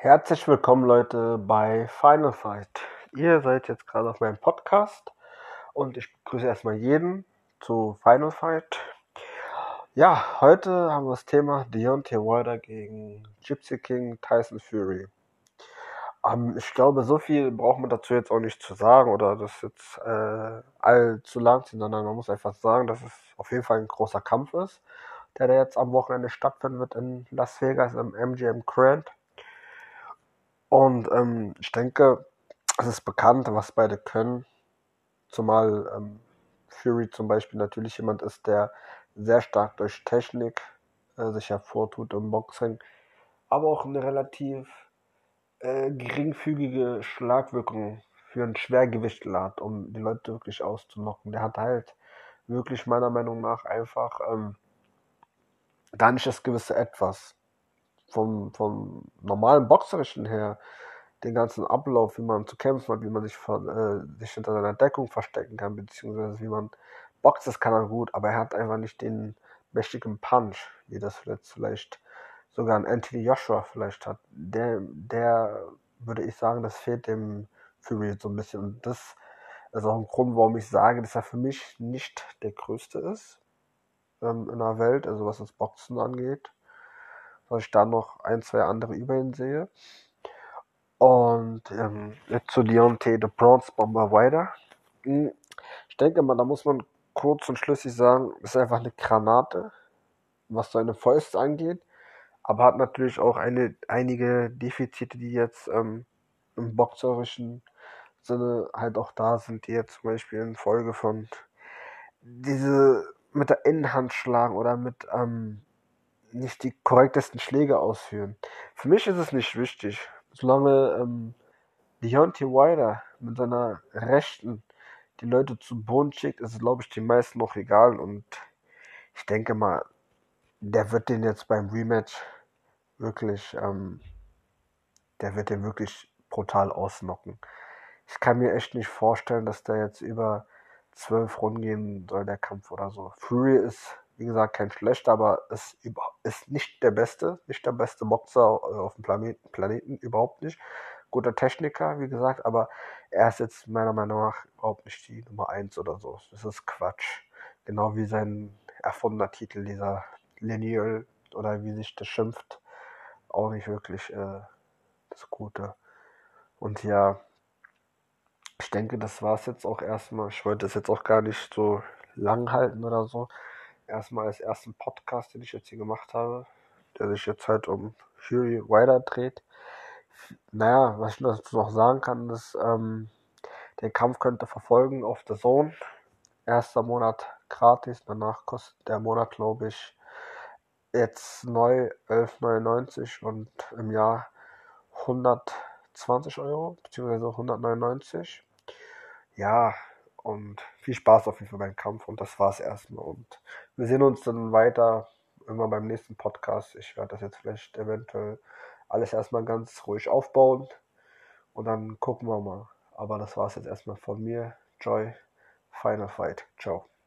Herzlich willkommen, Leute, bei Final Fight. Ihr seid jetzt gerade auf meinem Podcast und ich begrüße erstmal jeden zu Final Fight. Ja, heute haben wir das Thema Deontay Wilder gegen Gypsy King Tyson Fury. Ähm, ich glaube, so viel braucht man dazu jetzt auch nicht zu sagen oder das jetzt äh, allzu lang sondern man muss einfach sagen, dass es auf jeden Fall ein großer Kampf ist, der, der jetzt am Wochenende stattfinden wird in Las Vegas im MGM Grand. Und ähm, ich denke, es ist bekannt, was beide können. Zumal ähm, Fury zum Beispiel natürlich jemand ist, der sehr stark durch Technik äh, sich hervortut im Boxing, aber auch eine relativ äh, geringfügige Schlagwirkung für ein Schwergewichtler hat, um die Leute wirklich auszunocken. Der hat halt wirklich meiner Meinung nach einfach ähm, da nicht das gewisse Etwas vom, vom normalen Boxerischen her, den ganzen Ablauf, wie man zu kämpfen hat, wie man sich, äh, sich hinter seiner Deckung verstecken kann, beziehungsweise wie man boxt, das kann er gut, aber er hat einfach nicht den mächtigen Punch, wie das vielleicht, sogar ein Anthony Joshua vielleicht hat. Der, der würde ich sagen, das fehlt dem Fury so ein bisschen. Und das ist auch ein Grund, warum ich sage, dass er für mich nicht der Größte ist ähm, in der Welt, also was das Boxen angeht weil ich da noch ein, zwei andere über ihn sehe. Und ähm, jetzt zu Deontay The Bronze Bomber weiter. Hm, ich denke mal, da muss man kurz und schlüssig sagen, ist einfach eine Granate, was seine Fäuste angeht, aber hat natürlich auch eine, einige Defizite, die jetzt ähm, im boxerischen Sinne halt auch da sind, die jetzt zum Beispiel in Folge von diese mit der Innenhand schlagen oder mit ähm, nicht die korrektesten Schläge ausführen. Für mich ist es nicht wichtig. Solange ähm, Deontay Wilder mit seiner Rechten die Leute zu Boden schickt, ist es, glaube ich, den meisten noch egal. Und ich denke mal, der wird den jetzt beim Rematch wirklich, ähm, der wird den wirklich brutal ausnocken. Ich kann mir echt nicht vorstellen, dass der jetzt über zwölf Runden gehen soll, der Kampf oder so. Fury ist wie gesagt, kein schlechter, aber es ist nicht der beste, nicht der beste Boxer äh, auf dem Planeten, Planeten, überhaupt nicht. Guter Techniker, wie gesagt, aber er ist jetzt meiner Meinung nach überhaupt nicht die Nummer 1 oder so. Das ist Quatsch. Genau wie sein erfundener Titel, dieser Lineal oder wie sich das schimpft, auch nicht wirklich äh, das Gute. Und ja, ich denke, das war es jetzt auch erstmal. Ich wollte es jetzt auch gar nicht so lang halten oder so erstmal als ersten Podcast, den ich jetzt hier gemacht habe, der sich jetzt halt um Fury Rider dreht. Naja, was ich dazu noch sagen kann, ist, ähm, den Kampf könnte verfolgen auf der Zone. Erster Monat gratis, danach kostet der Monat, glaube ich, jetzt neu 11,99 und im Jahr 120 Euro, beziehungsweise 199. Ja, und viel Spaß auf jeden Fall beim Kampf. Und das war's erstmal. Und wir sehen uns dann weiter irgendwann beim nächsten Podcast. Ich werde das jetzt vielleicht eventuell alles erstmal ganz ruhig aufbauen. Und dann gucken wir mal. Aber das war's jetzt erstmal von mir. Joy, Final Fight. Ciao.